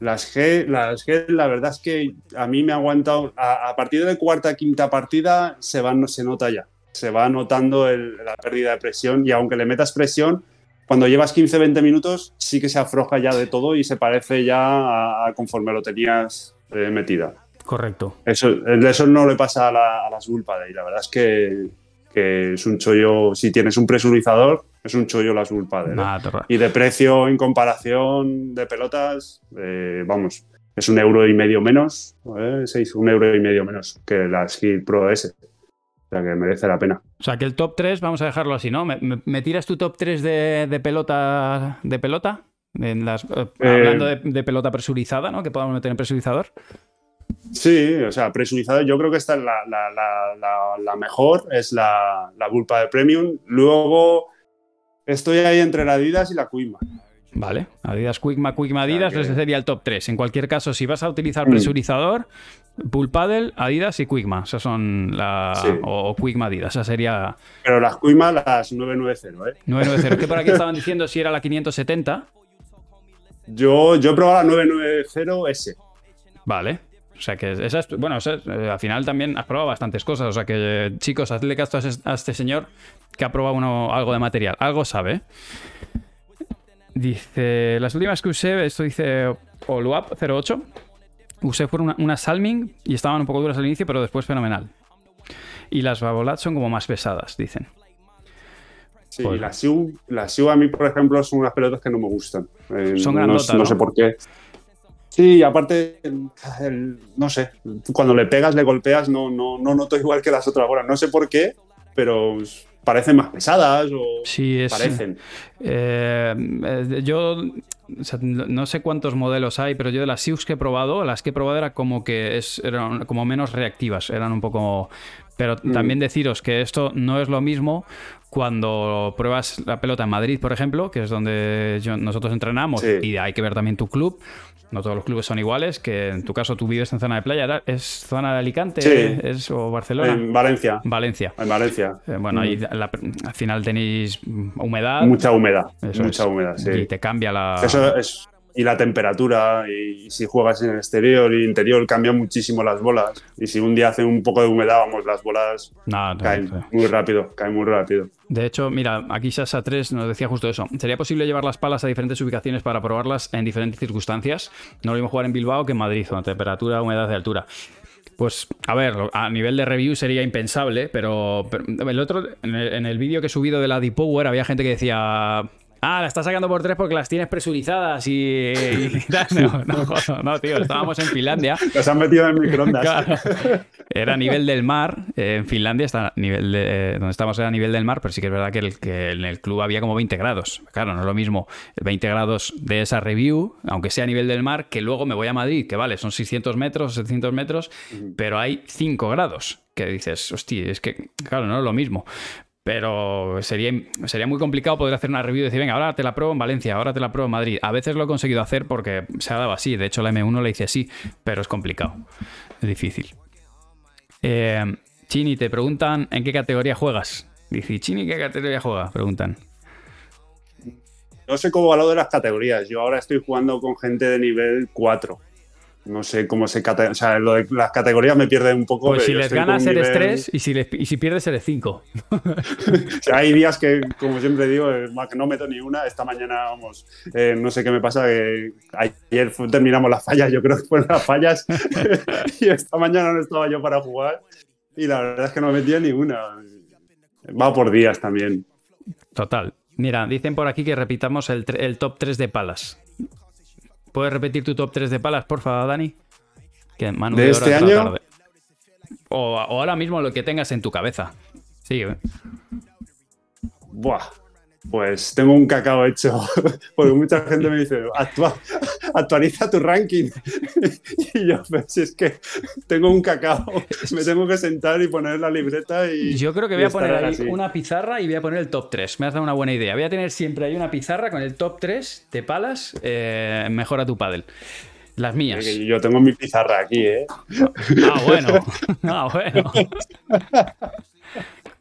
Las G, las G, la verdad es que a mí me ha aguantado. A, a partir de cuarta, quinta partida se, va, se nota ya. Se va notando el- la pérdida de presión y aunque le metas presión, cuando llevas 15-20 minutos sí que se afloja ya de todo y se parece ya a, a conforme lo tenías eh, metida. Correcto. Eso, eso no le pasa a, la- a las Bullpad y la verdad es que, que es un chollo. Si tienes un presurizador, es un chollo las. Nada, torra. Y de precio en comparación de pelotas, eh, vamos, es un euro y medio menos, ¿eh? Seis, un euro y medio menos que las Hit Pro S. O sea que merece la pena. O sea que el top 3, vamos a dejarlo así, ¿no? ¿Me, me- me tiras tu top 3 de, de pelota? ¿De pelota? En las, eh, hablando de, de pelota presurizada, ¿no? Que podamos meter en presurizador. Sí, o sea, presurizado, yo creo que esta es la, la- la- la- la mejor, es la, la Bulpa de Premium. Luego estoy ahí entre la Adidas y la Quima. Vale, Adidas Quickma, Quickma Adidas, ese sería el top 3. En cualquier caso, si vas a utilizar Mm. presurizador, Pull Paddle, Adidas y Quickma. Esas son la. Sí. O, Quickma Adidas. Esa sería Pero las Quima las 990, ¿eh? 990. Es que por aquí estaban diciendo si era la 570. Yo, yo he probado la 990S. Vale. O sea que esa es, bueno, es- eh, al final también has probado bastantes cosas. O sea que, chicos, hazle caso a, este señor que ha probado uno, algo de material. Algo sabe. Dice, las últimas que usé, esto dice Oluap 08, usé fueron una, una Salming y estaban un poco duras al inicio, pero después fenomenal. Y las Babolat son como más pesadas, dicen. Sí, Pues- las Siu, las Siu a mí, por ejemplo, son unas pelotas que no me gustan. Eh, Son grandotas, no ¿no? sé por qué. Sí, aparte, el- el- no sé, cuando le pegas, le golpeas, no, no, no noto igual que las otras bolas. No sé por qué, pero parecen más pesadas o Sí, es. parecen. Eh, eh, yo o sea, no sé cuántos modelos hay, pero yo de las Siux que he probado, las que he probado era como que es, eran como menos reactivas, eran un poco... Pero Mm. también deciros que esto no es lo mismo cuando pruebas la pelota en Madrid, por ejemplo, que es donde yo- nosotros entrenamos, Sí. y hay que ver también tu club. No todos los clubes son iguales, que en tu caso tú vives en zona de playa, ¿era- ¿es zona de Alicante Sí. es, o Barcelona? En Valencia. Valencia. En Valencia. Eh, Bueno, Mm. ahí la- al final tenéis humedad. Mucha humedad. Eso mucha es. humedad, sí. Y te cambia la. Eso es. Y la temperatura, y si juegas en el exterior y interior, cambian muchísimo las bolas. Y si un día hace un poco de humedad, vamos, las bolas No, no, caen no. muy rápido, caen muy rápido. De hecho, mira, aquí Sasa 3 nos decía justo eso. ¿Sería posible llevar las palas a diferentes ubicaciones para probarlas en diferentes circunstancias? No lo mismo jugar en Bilbao que en Madrid, con temperatura, humedad de altura. Pues, a ver, a nivel de review sería impensable, pero, pero el otro, en el, el vídeo que he subido de la Deep-Power había gente que decía. Ah, la estás sacando por tres porque las tienes presurizadas y. <laughs> y tal". <laughs> no, no, joder, no, tío, estábamos en Finlandia. <laughs> Las han metido en microondas. Claro. Era a nivel del mar. eh, en Finlandia está a nivel de, eh, donde estamos era a nivel del mar, pero sí que es verdad que, el- que en el club había como 20 grados. Claro, no es lo mismo 20 grados de esa review, aunque sea a nivel del mar, que luego me voy a Madrid, que vale, son 600 metros, 700 metros, pero hay 5 grados. Que dices, hostia, es que, claro, no es lo mismo. Pero sería, sería muy complicado poder hacer una review y decir, venga, ahora te la pruebo en Valencia, ahora te la pruebo en Madrid. A veces lo he conseguido hacer porque se ha dado así. De hecho, la M1 le hice así, pero es complicado. Es difícil. Eh, Chini, te preguntan en qué categoría juegas. Dice, Chini, ¿qué categoría juega? Preguntan. No sé cómo va lo de las categorías. Yo ahora estoy jugando con gente de nivel 4. No sé cómo se O sea, lo de las categorías me pierde un poco. Pues si les ganas eres nivel- 3 y si, les- y si pierdes eres 5. <laughs> O sea, hay días que, como siempre digo, eh, no meto ni una. Esta mañana, vamos, eh, no sé qué me pasa. Que ayer terminamos las fallas, yo creo que fueron las fallas. <laughs> y esta mañana no estaba yo para jugar. Y la verdad es que no metía ni una. Va por días también. Total. Mira, dicen por aquí que repitamos el, el top 3 de palas. ¿Puedes repetir tu top 3 de palas, por favor, Dani? Que Manu ¿De este año? tarde. O, o ahora mismo lo que tengas en tu cabeza. Sí, ¿eh? Buah. Pues tengo un cacao hecho. <laughs> Porque mucha gente me dice, "Actua- actualiza tu ranking. <laughs> y yo, pues es que tengo un cacao. Me tengo que sentar y poner la libreta y. Yo creo que voy a poner ahí así. una pizarra y voy a poner el top 3. Me has dado una buena idea. Voy a tener siempre ahí una pizarra con el top 3 de palas. eh, mejora tu paddle. Las mías. Yo tengo mi pizarra aquí, ¿eh? Ah, bueno. <laughs> Ah, bueno.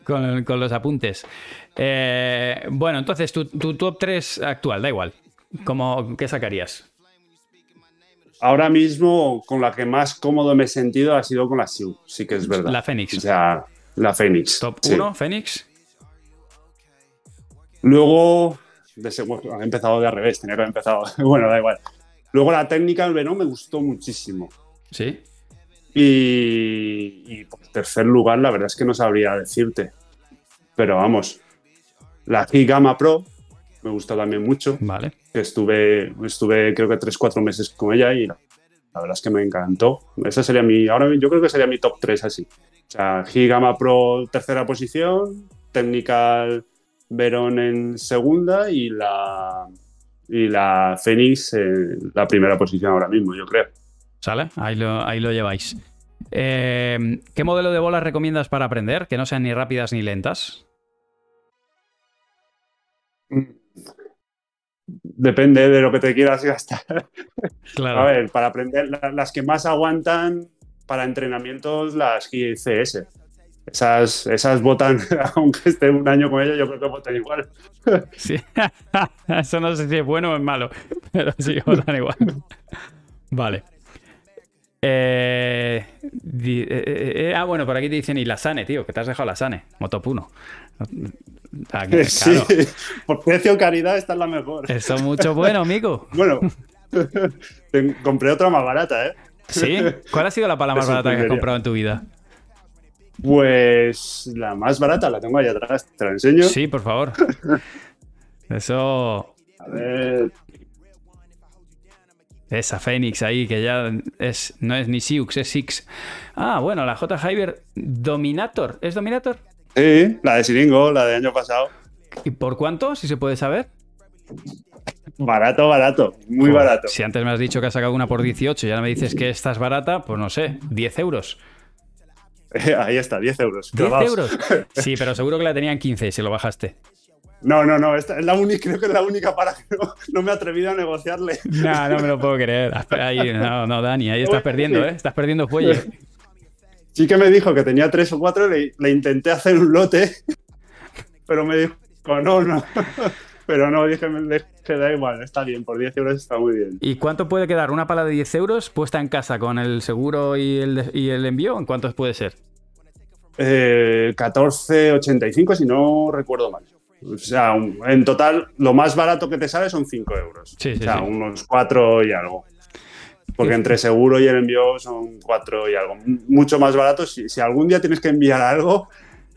Con, con los apuntes. Eh, bueno, entonces, tu, tu top 3 actual, da igual. ¿Cómo, ¿Qué sacarías? Ahora mismo, con la que más cómodo me he sentido ha sido con la Siu. Sí que es verdad. La Fénix. O sea, la Fénix. Top sí. 1, Fénix. Luego, de seg- bueno, he empezado de al revés, tenía que haber empezado. <laughs> Bueno, da igual. Luego la técnica del Venom me gustó muchísimo. Sí. Y, y por tercer lugar, la verdad es que no sabría decirte. Pero vamos, la Gigama Pro me gustó también mucho. Vale. Estuve, estuve creo que 3-4 meses con ella y la, la verdad es que me encantó. Esa sería mi, ahora yo creo que sería mi top 3 así. O sea, Gigama Pro tercera posición, Technical Veron en segunda y la, y la Phoenix en la primera posición ahora mismo, yo creo. ¿Sale? Ahí lo, ahí lo lleváis. Eh, ¿Qué modelo de bolas recomiendas para aprender? Que no sean ni rápidas ni lentas. Depende de lo que te quieras gastar. <laughs> Claro. A ver, para aprender, la- las que más aguantan para entrenamientos, las GCS. Esas, esas botan, <laughs> aunque esté un año con ellas, yo creo que votan igual. <laughs> Sí. Eso no sé si es bueno o es malo, pero sí, votan igual. Vale. Eh, di- eh, eh, eh, ah, bueno, por aquí te dicen y la Sane, tío, que te has dejado la Sane, Motopuno. <laughs> Sí, claro. por precio caridad esta es la mejor. Eso es mucho bueno, <laughs> amigo. Bueno, <laughs> compré otra más barata, ¿eh? ¿Sí? ¿Cuál ha sido la pala más barata que has comprado en tu vida? Pues la más barata la tengo ahí atrás, te la enseño. Sí, por favor. Eso. A ver, Esa Fénix ahí, que ya es, no es ni Siux, es Six. Ah, bueno, la J. Hyber Dominator. ¿Es Dominator? sí, la de Siringo, la de año pasado. ¿Y por cuánto, si se puede saber? Barato, barato, muy barato. Si antes me has dicho que has sacado una por 18 y ahora me dices que esta es barata, pues no sé, 10 euros. <laughs> Ahí está, 10 euros. 10 clavados. euros. <laughs> Sí, pero seguro que la tenían 15 si lo bajaste. No, no, no, esta es la única, <laughs> creo que es la única para que no, no me he atrevido a negociarle. No, no me lo puedo <laughs> creer. Ahí, no, no, Dani, ahí estás perdiendo, ¿eh? Estás perdiendo fuelle. Sí que me dijo que tenía tres o cuatro, le, le intenté hacer un lote, <laughs> pero me dijo, no, no. Pero no, dije, me dije, da igual, está bien, por 10 euros está muy bien. ¿Y cuánto puede quedar una pala de 10 euros puesta en casa con el seguro y el, y el envío? ¿En cuántos puede ser? Eh, 14,85 si no recuerdo mal. O sea, un- en total, lo más barato que te sale son 5 euros. Sí, sí, o sea, sí. unos 4 y algo. Porque entre seguro y el envío son 4 y algo. Mucho más barato. Si, si algún día tienes que enviar algo,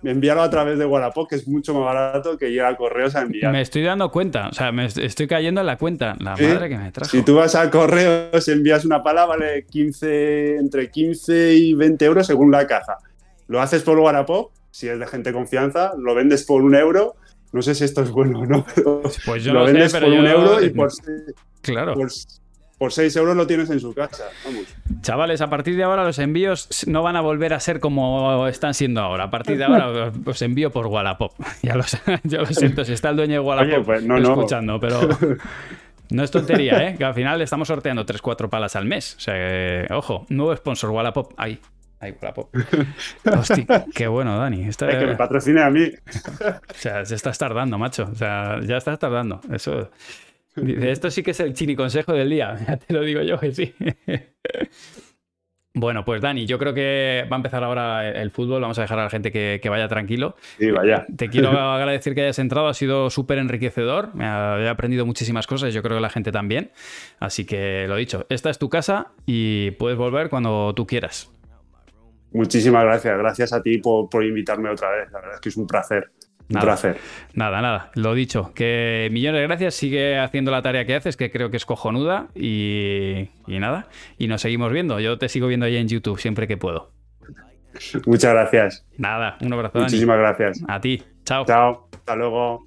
envíalo a través de Wallapop, que es mucho más barato que ir a correos a enviar. Me estoy dando cuenta, o sea, me est- estoy cayendo en la cuenta. La madre que me trajo. Si tú vas a correos y envías una pala, vale 15, entre 15 y 20 euros según la caja. Lo haces por Wallapop, si es de gente de confianza, lo vendes por un euro. No sé si esto es bueno o no, <laughs> pero Pues yo lo no sé, vendes pero por un euro y por, Claro. por, por 6 euros lo tienes en su casa. Vamos. Chavales, a partir de ahora los envíos no van a volver a ser como están siendo ahora. A partir de ahora <laughs> os- envío por Wallapop. <laughs> Ya lo, yo lo siento, si está el dueño de Wallapop Oye, pues, no, no. escuchando, pero no es tontería, ¿eh? Que al final estamos sorteando 3-4 palas al mes. O sea, que, ojo, nuevo sponsor Wallapop. Ahí, ahí Wallapop. <laughs> Hostia, qué bueno, Dani. Esta- Hay que me patrocine a mí. <laughs> o sea, se estás tardando, macho. O sea, ya estás tardando. Eso. Dice, esto sí que es el chini consejo del día. <laughs> Ya te lo digo yo que sí. Bueno, pues Dani, yo creo que va a empezar ahora el fútbol. Vamos a dejar a la gente que, que vaya tranquilo. Sí, vaya. Te quiero agradecer que hayas entrado, ha sido súper enriquecedor. Me ha- he aprendido muchísimas cosas, yo creo que la gente también. Así que lo dicho, esta es tu casa y puedes volver cuando tú quieras. Muchísimas gracias. Gracias a ti por, por invitarme otra vez. La verdad es que es un placer. Un Nada. placer. Nada, nada, lo dicho, que millones de gracias, sigue haciendo la tarea que haces, que creo que es cojonuda y, y nada, y nos seguimos viendo, yo te sigo viendo ahí en YouTube siempre que puedo. Muchas gracias. Nada, un abrazo, Dani. Muchísimas gracias. A ti, chao. Chao. Hasta luego.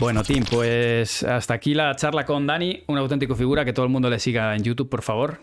Bueno, Tim, pues hasta aquí la charla con Dani, una auténtico figura, que todo el mundo le siga en YouTube, por favor.